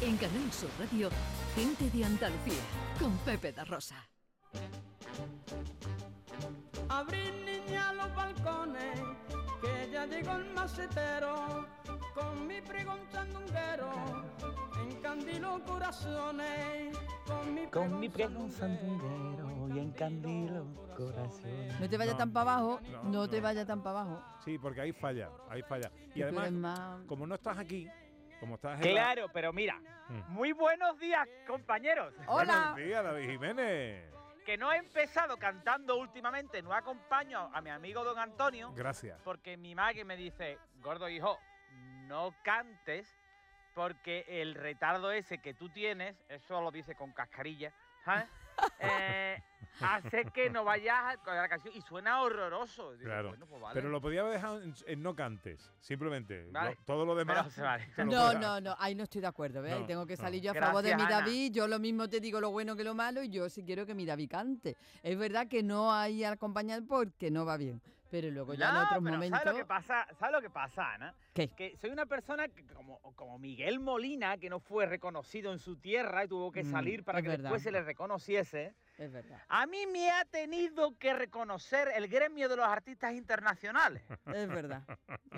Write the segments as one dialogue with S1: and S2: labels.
S1: En Canal Sur Radio, Gente de Andalucía, con Pepe da Rosa.
S2: Abrir niña los balcones, que ya llegó el macetero, con mi pregón sandunguero, encandilo corazones, con mi
S3: Con mi
S2: pregón
S3: pregón sandunguero y encandilo corazones.
S4: No te vayas
S5: No,
S4: tan para abajo,
S5: no,
S4: no, te vayas tan para abajo.
S5: Sí, porque ahí falla, ahí falla. Y además,
S4: más-
S5: como no estás aquí, como estás la-
S3: Claro, pero mira,
S5: Mm.
S3: muy buenos días, compañeros.
S4: ¡Hola!
S5: Buenos días, David Jiménez.
S3: Que no he empezado cantando últimamente, no acompaño a mi amigo don Antonio,
S5: Gracias.
S3: porque mi madre me dice, gordo hijo, no cantes, porque el retardo ese que tú tienes, eso lo dice con cascarilla, ¿sabes? Eh, hace que no vayas con la canción y suena horroroso. Digo,
S5: Claro.
S3: bueno, pues vale.
S5: Pero lo podía haber dejado en, en no cantes, simplemente.
S3: Vale.
S5: Lo- todo lo demás.
S3: Vale.
S4: No, no, no, ahí no estoy de acuerdo, ¿ves?
S5: No,
S4: Tengo que
S5: no.
S4: salir yo a favor de mi
S3: Ana.
S4: David. Yo lo mismo te digo lo bueno que lo malo y yo sí quiero que mi David cante. Es verdad que no hay acompañar porque no va bien. Pero luego ya en
S3: No,
S4: otros
S3: pero
S4: momentos.
S3: ¿sabes lo que pasa? ¿Sabes lo que pasa, Ana?
S4: ¿Qué?
S3: Que soy una persona que, como, como Miguel Molina, que no fue reconocido en su tierra y tuvo que
S4: Mm,
S3: salir para que
S4: verdad.
S3: después se le reconociese.
S4: Es verdad.
S3: A mí me ha tenido que reconocer el gremio de los artistas internacionales.
S4: Es verdad.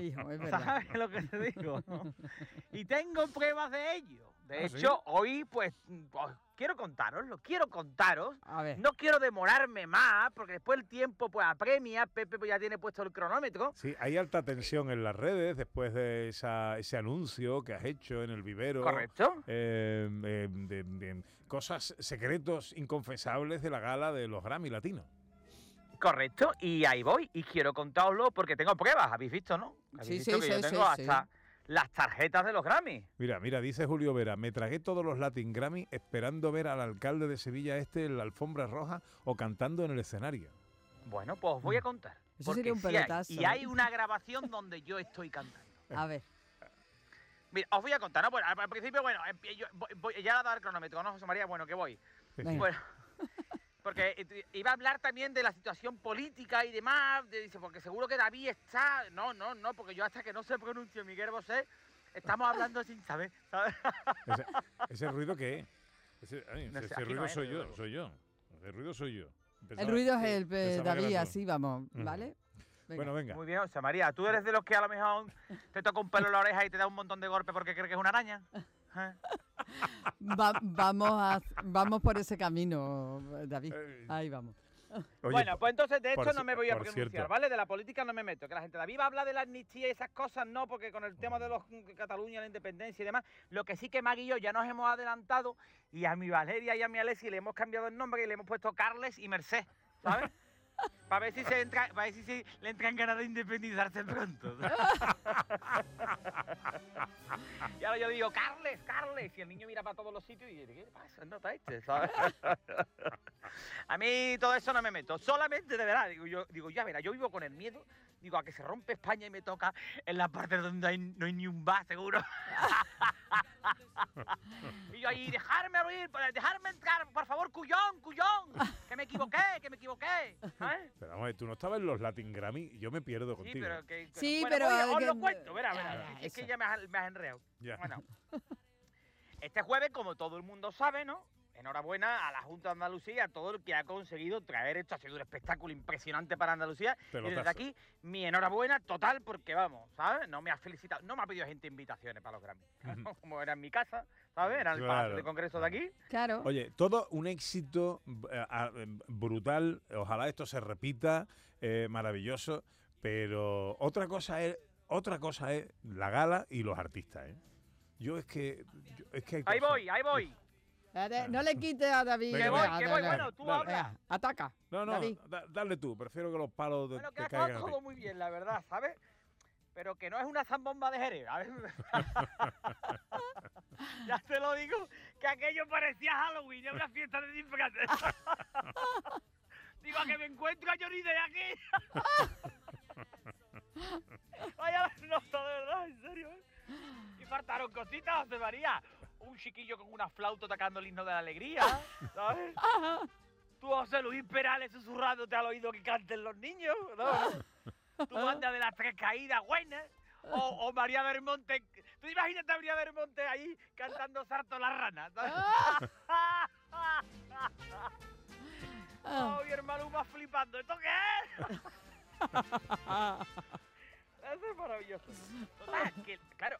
S4: Hijo, es verdad.
S3: ¿Sabes lo que te digo? y tengo pruebas de ello. De
S5: ¿Ah,
S3: hecho,
S5: sí?
S3: hoy pues, pues, quiero contaroslo, quiero contaros.
S4: A ver.
S3: No quiero demorarme más, porque después el tiempo pues apremia, Pepe pues, ya tiene puesto el cronómetro.
S5: Sí, hay alta tensión en las redes después de esa, ese anuncio que has hecho en el vivero.
S3: Correcto.
S5: eh, eh, de, de cosas secretos inconfesables de la gala de los Grammy Latinos.
S3: Correcto, y ahí voy, y quiero contároslo porque tengo pruebas, ¿habéis visto, no? ¿Habéis
S4: Sí,
S3: visto
S4: sí,
S3: que yo
S4: sí,
S3: tengo
S4: sí,
S3: hasta las tarjetas de los Grammy.
S5: Mira, mira, dice Julio Vera, me tragué todos los Latin Grammy esperando ver al alcalde de Sevilla este en la alfombra roja o cantando en el escenario.
S3: Bueno, pues os voy a contar.
S4: Mm. Eso
S3: porque
S4: sería un
S3: sí hay,
S4: pelotazo,
S3: y
S4: ¿eh?
S3: hay una grabación donde yo estoy cantando.
S4: A ver.
S3: Mira, os voy a contar, ¿no? Bueno, al principio, bueno, empie- yo voy- voy- ya a dar el cronómetro, ¿no, José María? Bueno, que voy.
S4: Venga.
S3: Bueno, porque eh, iba a hablar también de la situación política y demás. de- dice, porque seguro que David está. No, no, no, porque yo hasta que no se pronuncie Miguel Bosé, estamos hablando sin saber, ¿sabes?
S5: Ese, ese ruido qué es? Ese, ay,
S3: No sé,
S5: ese
S3: aquí
S5: ruido
S3: no es,
S5: soy yo,
S3: luego.
S5: soy yo. El ruido soy yo.
S4: El ruido es el eh, David, así vamos. ¿vale? Venga.
S5: Bueno, venga.
S3: Muy bien, José María. ¿Tú eres de los que a lo mejor te toca un pelo en la oreja y te da un montón de golpes porque crees que es una araña? ¿Eh?
S4: Va- vamos, a, vamos por ese camino, David.
S5: Eh,
S4: Ahí vamos.
S5: Oye,
S3: bueno, pues entonces de esto no me voy a pronunciar,
S5: cierto.
S3: ¿vale? De la política no me meto. Que la gente, David va a hablar de la amnistía y esas cosas, no, porque con el tema de los mm, Cataluña, la independencia y demás, lo que sí que Magui y yo ya nos hemos adelantado y a mi Valeria y a mi Alessi le hemos cambiado el nombre y le hemos puesto Carles y Merced, ¿sabes? Para ver si se ver si se le entran ganas de independizarse pronto. y ahora yo digo, Carles, Carles, y el niño mira para todos los sitios y dice, ¿qué pasa? No está este, ¿sabes? A mí todo eso no me meto. Solamente de verdad, digo yo, digo, ya verá, yo vivo con el miedo, digo, a que se rompe España y me toca en la parte donde hay- no hay ni un bar, seguro. y yo ahí, dejarme abrir, dejarme entrar, por favor, Cuyón, Cuyón, que me equivoqué, que me equivoqué. ¿sabes?
S5: Pero vamos, a ver, tú no estabas en los Latin Grammy yo me pierdo
S3: Sí,
S5: contigo.
S3: pero que.
S4: Sí,
S3: bueno,
S4: pero
S3: voy,
S4: hay
S3: os
S4: que-
S3: lo cuento, verá, verá.
S4: Ah,
S3: es que ya me has, me has enreado.
S5: Ya.
S3: Bueno. Este jueves, como todo el mundo sabe, ¿no? Enhorabuena a la Junta de Andalucía y a todo el que ha conseguido traer esto. Ha sido un espectáculo impresionante para Andalucía. Y
S5: Pelotazo.
S3: desde aquí, mi enhorabuena total, porque vamos, ¿sabes? No me ha felicitado, no me ha pedido gente invitaciones para los Grammy. Como era en mi casa, ¿sabes? Era en el
S5: Claro.
S3: Palacio de Congreso de aquí.
S4: Claro.
S5: Oye, todo un éxito eh, a- brutal. Ojalá esto se repita, eh, maravilloso. Pero otra cosa es otra cosa es la gala y los artistas. ¿eh? Yo es que yo- es que hay
S3: Ahí
S5: cosas-
S3: voy, ahí voy.
S4: No le quites a David.
S5: Venga,
S3: Que voy, que voy.
S4: dale.
S3: Bueno, tú
S5: dale.
S3: hablas.
S4: Venga, ataca.
S5: No, no,
S4: David.
S5: da- dale tú. Prefiero que los palos de,
S3: Bueno, que
S5: caigan ti.
S3: todo muy bien, la verdad, ¿sabes? Pero que no es una zambomba de Jerez, ya te lo digo, que aquello parecía Halloween, era una fiesta de disfraces. digo, a que me encuentro a Johnny de aquí. Vaya nota, de verdad, en serio, ¿eh? Y faltaron cositas, José María. Un chiquillo con una flauta tocando el himno de la alegría, ¿sabes? Tú, José Luis Perales, susurrándote al oído que canten los niños, ¿no? Tu banda de las tres caídas buenas. O, o María Belmonte Tú imagínate a María Bermonte ahí cantando Sarto la rana. ¿sabes? Oh, mi hermano más flipando. ¿Esto qué es? Eso es maravilloso. Total, que, claro,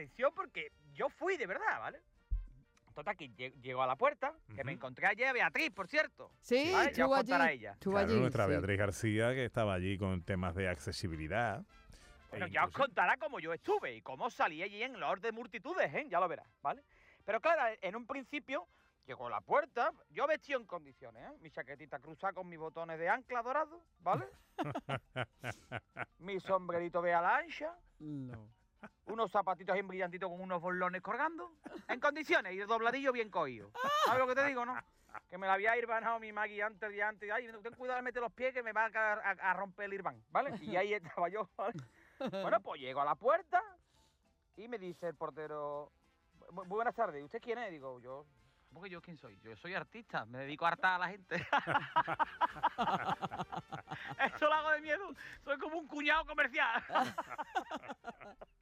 S3: atención porque yo fui de verdad, ¿vale? Total, que lle- llego a la puerta, que me
S5: Ujú.
S3: encontré ayer a Beatriz, por cierto.
S4: Sí,
S3: ¿vale? Ya os
S4: estuvo allí.
S3: contará ella.
S5: Claro,
S4: allí,
S5: nuestra
S4: sí.
S5: Beatriz García, que estaba allí con temas de accesibilidad.
S3: Bueno,
S5: E
S3: ya os
S5: incluso-
S3: contará cómo yo estuve y cómo salí allí en los de multitudes, ¿eh? Ya lo verás, ¿vale? Pero claro, en un principio llegó a la puerta, yo vestido en condiciones, ¿eh? Mi chaquetita cruzada con mis botones de ancla dorados, ¿vale? Mi sombrerito de ala ancha,
S4: No.
S3: Unos zapatitos en brillantitos con unos bolones colgando, en condiciones y el dobladillo bien cogido. ¿Sabes lo que te digo, no? Que me la había irbanado mi Maggie antes de antes. Ay, ten cuidado de meter los pies que me va a, romper el irván, ¿vale? Y ahí estaba yo. Bueno, pues llego a la puerta y me dice el portero, "Bu- muy buenas tardes, ¿y usted quién es? Digo, yo, ¿cómo que yo quién soy? Yo soy artista, me dedico a hartar a la gente. Esto lo hago de miedo, soy como un cuñado comercial.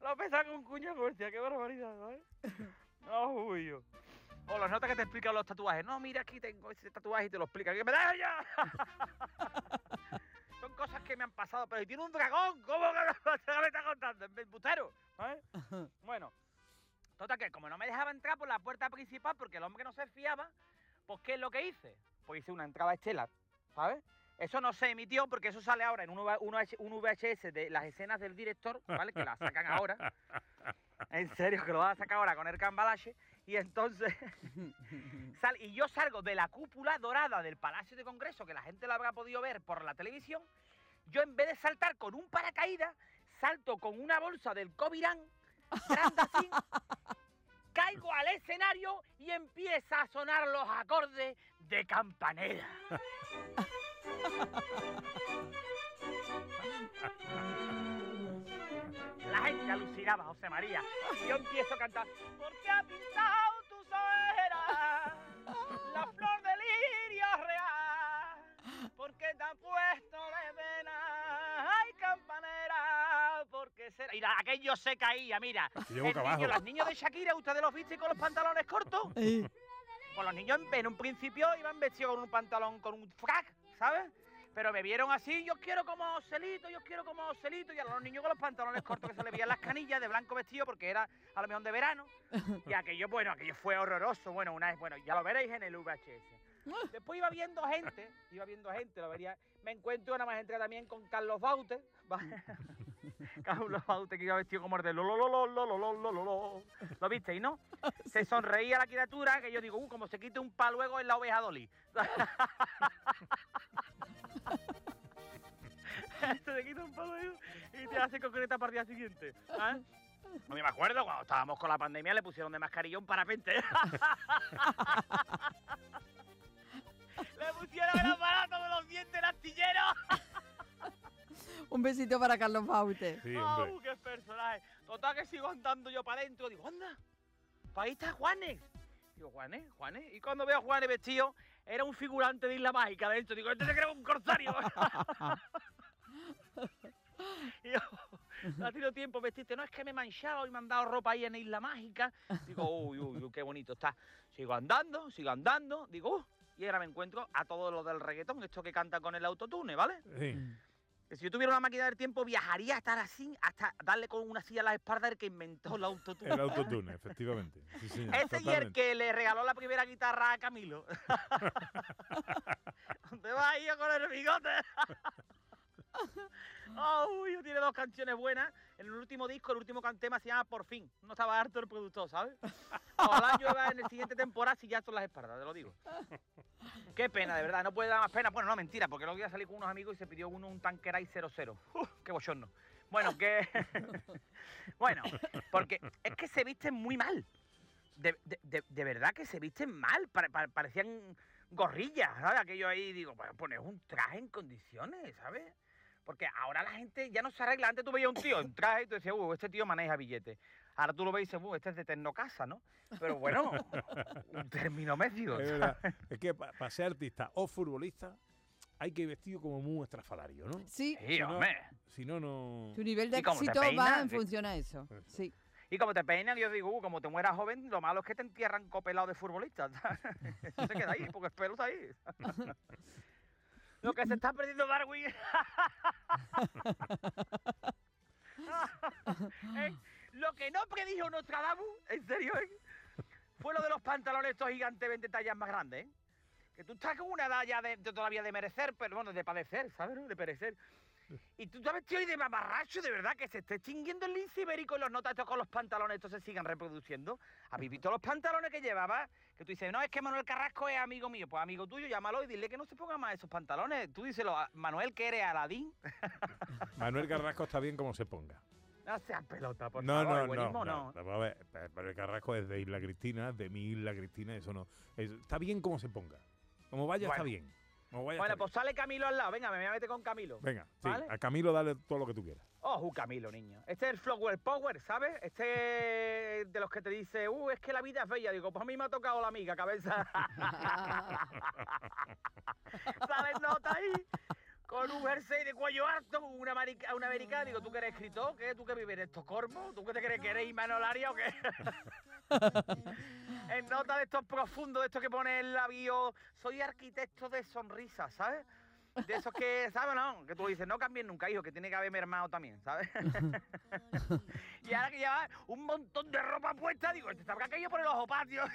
S3: lo pensaba como un cuñado comercial, qué barbaridad, ¿sabes? No, yo. O las notas que te explican los tatuajes. No, mira, aquí tengo ese tatuaje y te lo explica. ¡Que me das ya! Son cosas que me han pasado. Pero si tiene un dragón, ¿cómo que me está contando? ¿El bustero? ¿sabes? Bueno, total que como no me dejaba entrar por la puerta principal porque el hombre no se fiaba, pues ¿qué es lo que hice? Pues hice una entrada estelar, ¿sabes? Eso no se emitió porque eso sale ahora en un, VHS de las escenas del director, ¿vale? Que la sacan ahora. En serio, que lo van a sacar ahora con el cambalache. Y entonces, sal- y yo salgo de la cúpula dorada del Palacio de Congreso, que la gente la habrá podido ver por la televisión. Yo en vez de saltar con un paracaídas, salto con una bolsa del Covirán, caigo al escenario y empieza a sonar los acordes de campanera. La gente alucinaba, José María. Yo empiezo a cantar. Porque ha pintado tus ojeras la flor de lirio real. Porque te ha puesto de vena. Ay, campanera. Porque será. Y la- aquello se caía, mira. El niño- los niños de Shakira, ¿ustedes los viste con los pantalones cortos?
S4: Eh,
S3: Pues los niños en, en un principio iban vestidos con un pantalón, con un frac, ¿sabes? Pero me vieron así, yo quiero como Celito, yo quiero como Celito, y a los niños con los pantalones cortos que se les veían las canillas de blanco vestido porque era a lo mejor de verano. Y aquello, bueno, aquello fue horroroso. Bueno, una vez, bueno, ya lo veréis en el VHS. Después iba viendo gente, iba viendo gente, lo vería. Me encuentro una más gente también con Carlos Baute. ¿vale? Carlos Baute que iba vestido como el de lo lo lo lo lo lo lo lo lo lo. ¿Lo visteis, no? Se sonreía la criatura que yo digo, uh, como se quite un pa luego en la oveja Dolly. se quita un palo y te hace concreta para el día siguiente. ¿ah? No me acuerdo cuando estábamos con la pandemia le pusieron de mascarilla un parapente. le pusieron el aparato de los dientes el astillero.
S4: Un besito para Carlos Baute.
S5: Sí, hombre.
S3: ¡Oh, qué personaje! Total que sigo andando yo para adentro. Digo, anda, para ahí está Juanes. Digo, Juanes, Juanes. Y cuando veo a Juanes vestido, era un figurante de Isla Mágica adentro. Digo, este se cree un corsario. y yo, no ha tenido tiempo vestirte. No, es que me he manchado y me han dado ropa ahí en Isla Mágica. Digo, uy, uy, uy, qué bonito está. Sigo andando, sigo andando. Digo, uh, y ahora me encuentro a todos los del reggaetón, estos que cantan con el autotune, ¿vale?
S5: Sí.
S3: Que si yo tuviera una máquina del tiempo, viajaría a estar así, hasta darle con una silla a la espalda el que inventó el autotune.
S5: El autotune, efectivamente. Sí, señor,
S3: Ese y el que le regaló la primera guitarra a Camilo. ¿Dónde va yo con el bigote? Oh, uy, tiene dos canciones buenas. En el último disco, el último tema se llama Por fin. No estaba harto el productor, ¿sabes? Ojalá llueva en el siguiente temporada si ya son las espaldas, te lo digo. Qué pena, de verdad, no puede dar más pena. Bueno, no, mentira, porque el otro día salí con unos amigos y se pidió uno un Tanqueray 00. Uf, qué bochorno. Bueno, que... bueno, porque es que se visten muy mal. De, de- de- de verdad que se visten mal. pare- pare- parecían gorrillas, ¿sabes? Aquello ahí, digo, bueno, poner un traje en condiciones, ¿sabes? Porque ahora la gente ya no se arregla. Antes tú veías un tío en traje y tú decías, uh, este tío maneja billetes. Ahora tú lo ves y dices, uh, este es de Tecnocasa, ¿no? Pero bueno, un término medio.
S5: Es. Es que para ser artista o futbolista hay que ir vestido como muy estrafalario, ¿no?
S4: Sí,
S3: Sí,
S5: no-
S3: hombre.
S5: Si no, no...
S4: tu nivel de
S3: ¿Y cómo te
S4: éxito va en función a eso. Sí.
S3: Y como te peinan, yo digo, uh, como te mueras joven, lo malo es que te entierran copelado de futbolista. Eso se queda ahí, porque el pelo está ahí. lo que se está perdiendo Darwin. Eh, Lo que no predijo Nostradamus, en serio, eh, fue lo de los pantalones estos gigantes 20 tallas más grandes. eh. Que tú estás con una edad ya de, de todavía de merecer, pero bueno, de padecer, ¿sabes? De perecer. Y tú sabes, tío, y de mamarracho, de verdad, que se esté extinguiendo el lince ibérico y los notas con los pantalones, estos se sigan reproduciendo. ¿Habéis visto los pantalones que llevaba? Que tú dices, no, es que Manuel Carrasco es amigo mío. Pues amigo tuyo, llámalo y dile que no se ponga más esos pantalones. Tú díselo a Manuel, que eres Aladín.
S5: Manuel Carrasco está bien como se ponga.
S3: No seas pelota, por
S5: no,
S3: favor.
S5: no,
S3: el buenismo
S5: no, no, A ver, Manuel Carrasco es de Isla Cristina, de mi Isla Cristina, eso no. es- está bien como se ponga. Como vaya, está
S3: Bueno.
S5: bien.
S3: Bueno, pues sale Camilo al lado. Venga, me voy a meter con Camilo.
S5: Venga, a Camilo dale todo lo que tú quieras.
S3: Oh, Camilo, niño. Este es el Flower Power, ¿sabes? Este de los que te dice, uh, es que la vida es bella. Digo, pues a mí me ha tocado la amiga, cabeza. ¿Sabes? Nota ahí. Con un jersey de cuello alto, una, marica- una americana. Digo, ¿tú que eres escritor? ¿Qué? ¿Tú que vives en Estocolmo? ¿Tú qué te crees que eres Imanolaria o qué? en nota de estos profundos, de estos que pone el labio. Soy arquitecto de sonrisas, ¿sabes? De esos que, ¿sabes? No, que tú dices, no cambien nunca, hijo, que tiene que haber mermado también, ¿sabes? y ahora que lleva un montón de ropa puesta, digo, este se habrá caído por el ojo patio.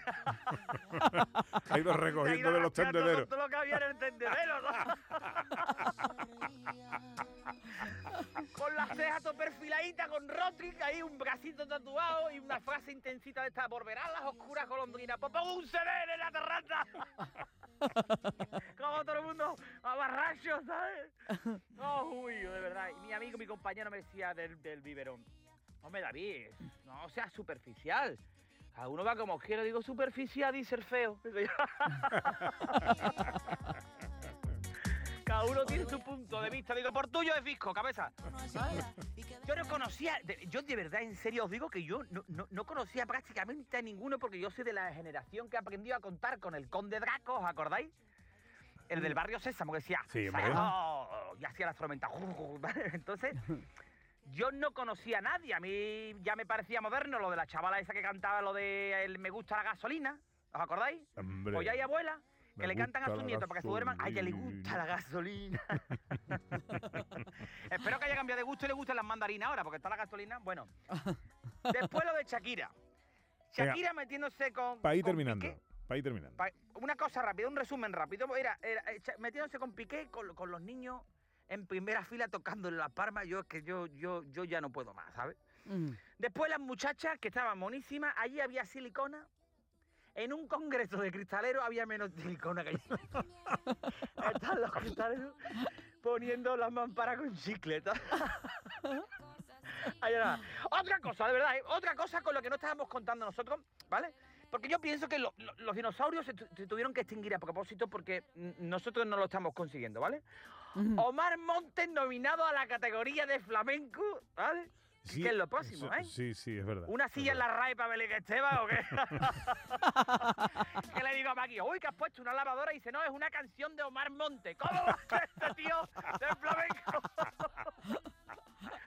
S5: Ha ido recogiendo de los tendederos.
S3: Todo lo que había en el tendedero, ¿no? con las cejas todo perfiladitas, con Rotrick ahí, un bracito tatuado y una frase intensita de esta, por las oscuras golondrinas, pues pongo un CD en la terraza. Como todo el mundo, a barracho, ¿sabes? Oh, uy, de verdad. Y mi amigo, mi compañero me decía del, del biberón, hombre, David, no seas superficial. Cada uno va como quiera, digo superficial y ser feo. Cada uno tiene su punto de vista. Digo, por tuyo es visco, cabeza. Yo no conocía, yo de verdad, en serio os digo que yo no, no- no conocía prácticamente a ninguno porque yo soy de la generación que aprendió a contar con el conde Draco, ¿os acordáis? El del barrio Sésamo, que decía,
S5: Sí.
S3: "Sago", y hacía la tormenta. Entonces, yo no conocía a nadie. A mí ya me parecía moderno lo de la chavala esa que cantaba lo de el me gusta la gasolina. ¿Os acordáis?
S5: Hombre.
S3: Pues ya hay abuela que le cantan a sus nietos para que se duerman. Ay, que le gusta la gasolina. Espero que haya cambiado de gusto y le gusten las mandarinas ahora, porque está la gasolina. Bueno, después lo de Shakira.
S5: Venga.
S3: Shakira metiéndose con.
S5: Para ir
S3: con
S5: terminando.
S3: Piqué.
S5: Para ir terminando.
S3: Pa- Una cosa rápida, un resumen rápido. Era, metiéndose con Piqué, con, con los niños en primera fila tocándole la palma. Yo es que yo, yo, yo ya no puedo más, ¿sabes?
S4: Mm.
S3: Después las muchachas que estaban monísimas, allí había silicona. En un congreso de cristaleros había menos silicona que allí. Están los cristaleros poniendo las mamparas con chicleta. Ahí nada. Otra cosa, de verdad, ¿eh? otra cosa con lo que no estábamos contando nosotros, ¿vale? Porque yo pienso que lo- lo- los dinosaurios se, tu- se tuvieron que extinguir a propósito porque nosotros no lo estamos consiguiendo, ¿vale? Omar Montes nominado a la categoría de flamenco, ¿vale?
S5: Sí,
S3: que es lo próximo, ¿eh?
S5: Sí, sí, es verdad.
S3: ¿Una silla en
S5: verdad.
S3: la RAE para Belén Esteban o qué? que le digo a Maggie, uy, que has puesto una lavadora y dice, no, es una canción de Omar Monte. ¿Cómo va a este tío de flamenco?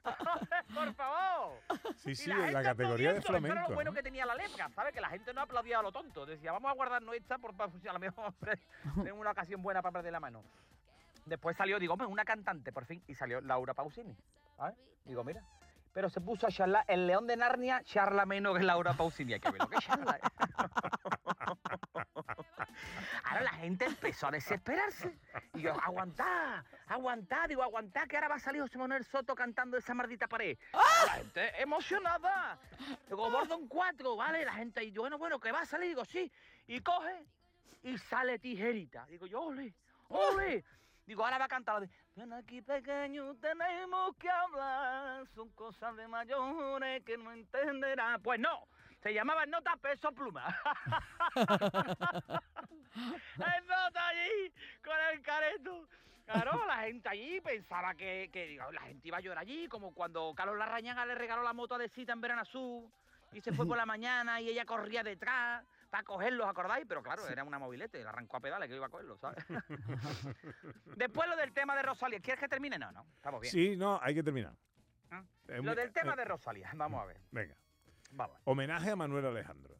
S3: Por favor.
S5: Sí, sí,
S3: la
S5: en la categoría de
S3: aplaudiendo, eso era
S5: flamenco.
S3: lo bueno
S5: ¿no?
S3: que tenía la lepra, ¿sabes? Que la gente no aplaudía a lo tonto. Decía, vamos a guardarnos esta por para a lo mejor tengo una ocasión buena para perder la mano. Después salió, digo, hombre, una cantante, por fin, y salió Laura Pausini. ¿sabes? Digo, mira. Pero se puso a charlar, el león de Narnia charla menos que Laura Pausini. Que lo que charla. Ahora la gente empezó a desesperarse. Y yo, aguantá, aguantá, digo, aguantá, que ahora va a salir José Manuel Soto cantando esa maldita pared. La gente emocionada. Digo, Bordon 4, ¿vale? La gente ahí, bueno, bueno, que va a salir, digo, sí. Y coge y sale tijerita. Digo, yo, ole, ole. Digo, ahora va a cantar ven aquí pequeño, tenemos que hablar, son cosas de mayores que no entenderán. Pues no, se llamaba Nota Peso Pluma. el nota allí con el careto. Claro, la gente allí pensaba que, que, digo, la gente iba a llorar allí, como cuando Carlos Larrañaga le regaló la moto a Cita en Verano Azul y se fue por la mañana y ella corría detrás para cogerlos, ¿acordáis? Pero claro, era una mobilete, la arrancó a pedales que iba a cogerlo, ¿sabes? Después lo del tema de Rosalía. ¿Quieres que termine? No, no, estamos bien.
S5: Sí, no, hay que terminar.
S3: ¿Ah?
S5: Eh,
S3: Lo del tema
S5: eh,
S3: de Rosalía, vamos a ver.
S5: Venga.
S3: Vamos.
S5: Homenaje a Manuel Alejandro.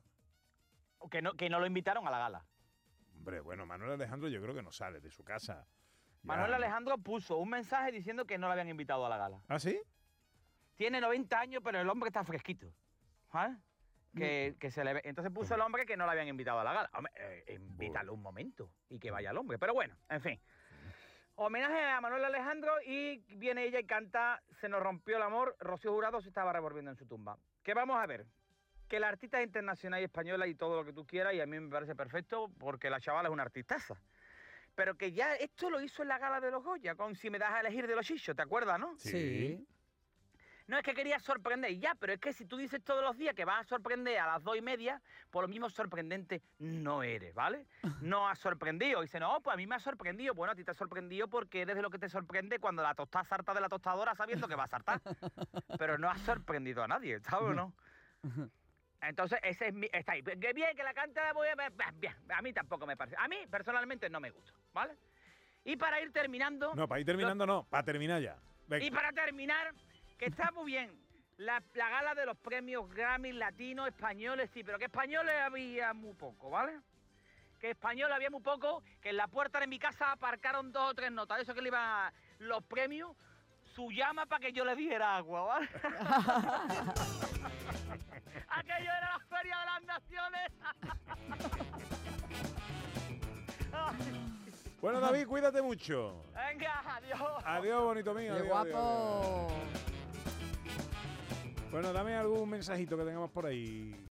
S3: Que no, que no lo invitaron a la gala.
S5: Hombre, bueno, Manuel Alejandro yo creo que no sale de su casa.
S3: Manuel. Alejandro puso un mensaje diciendo que no lo habían invitado a la gala.
S5: ¿Ah, sí?
S3: Tiene 90 años, pero el hombre está fresquito. ¿sabes? Que, que se le ve. Entonces puso el hombre que no lo habían invitado a la gala. Hombre, eh, invítalo un momento y que vaya el hombre. Pero bueno, en fin. Homenaje a Manuel Alejandro y viene ella y canta Se nos rompió el amor. Rocío Jurado se estaba revolviendo en su tumba. Que vamos a ver. Que la artista es internacional y española y todo lo que tú quieras, y a mí me parece perfecto porque la chavala es una artistaza. Pero que ya esto lo hizo en la gala de los Goya, con Si me das a elegir de los chichos, ¿te acuerdas, no?
S4: Sí.
S3: No es que quería sorprender, y ya, pero es que si tú dices todos los días que vas a sorprender a las dos y media, por lo mismo sorprendente no eres, ¿vale? No has sorprendido. Y dice, no, pues a mí me ha sorprendido. Bueno, a ti te ha sorprendido porque eres de lo que te sorprende cuando la tostada salta de la tostadora sabiendo que va a saltar. Pero no has sorprendido a nadie, ¿sabes o no? Entonces, ese es mi. Está ahí. Que bien, que la canta. voy a- Bien, a mí tampoco me parece. A mí, personalmente, no me gusta, ¿vale? Y para ir terminando.
S5: No, para ir terminando no, para terminar ya. Venga.
S3: Y para terminar, que está muy bien. La, la gala de los premios Grammy latinos, españoles, sí, pero que españoles había muy poco, ¿vale? Que españoles había muy poco, que en la puerta de mi casa aparcaron dos o tres notas, eso que le iban los premios, su llama para que yo le diera agua, ¿vale? Aquello era la Feria de las Naciones.
S5: Bueno, David, cuídate mucho.
S3: Venga, adiós.
S5: Adiós, bonito mío.
S4: ¡Qué
S5: adiós, adiós, adiós. Bueno, dame algún mensajito que tengamos por ahí.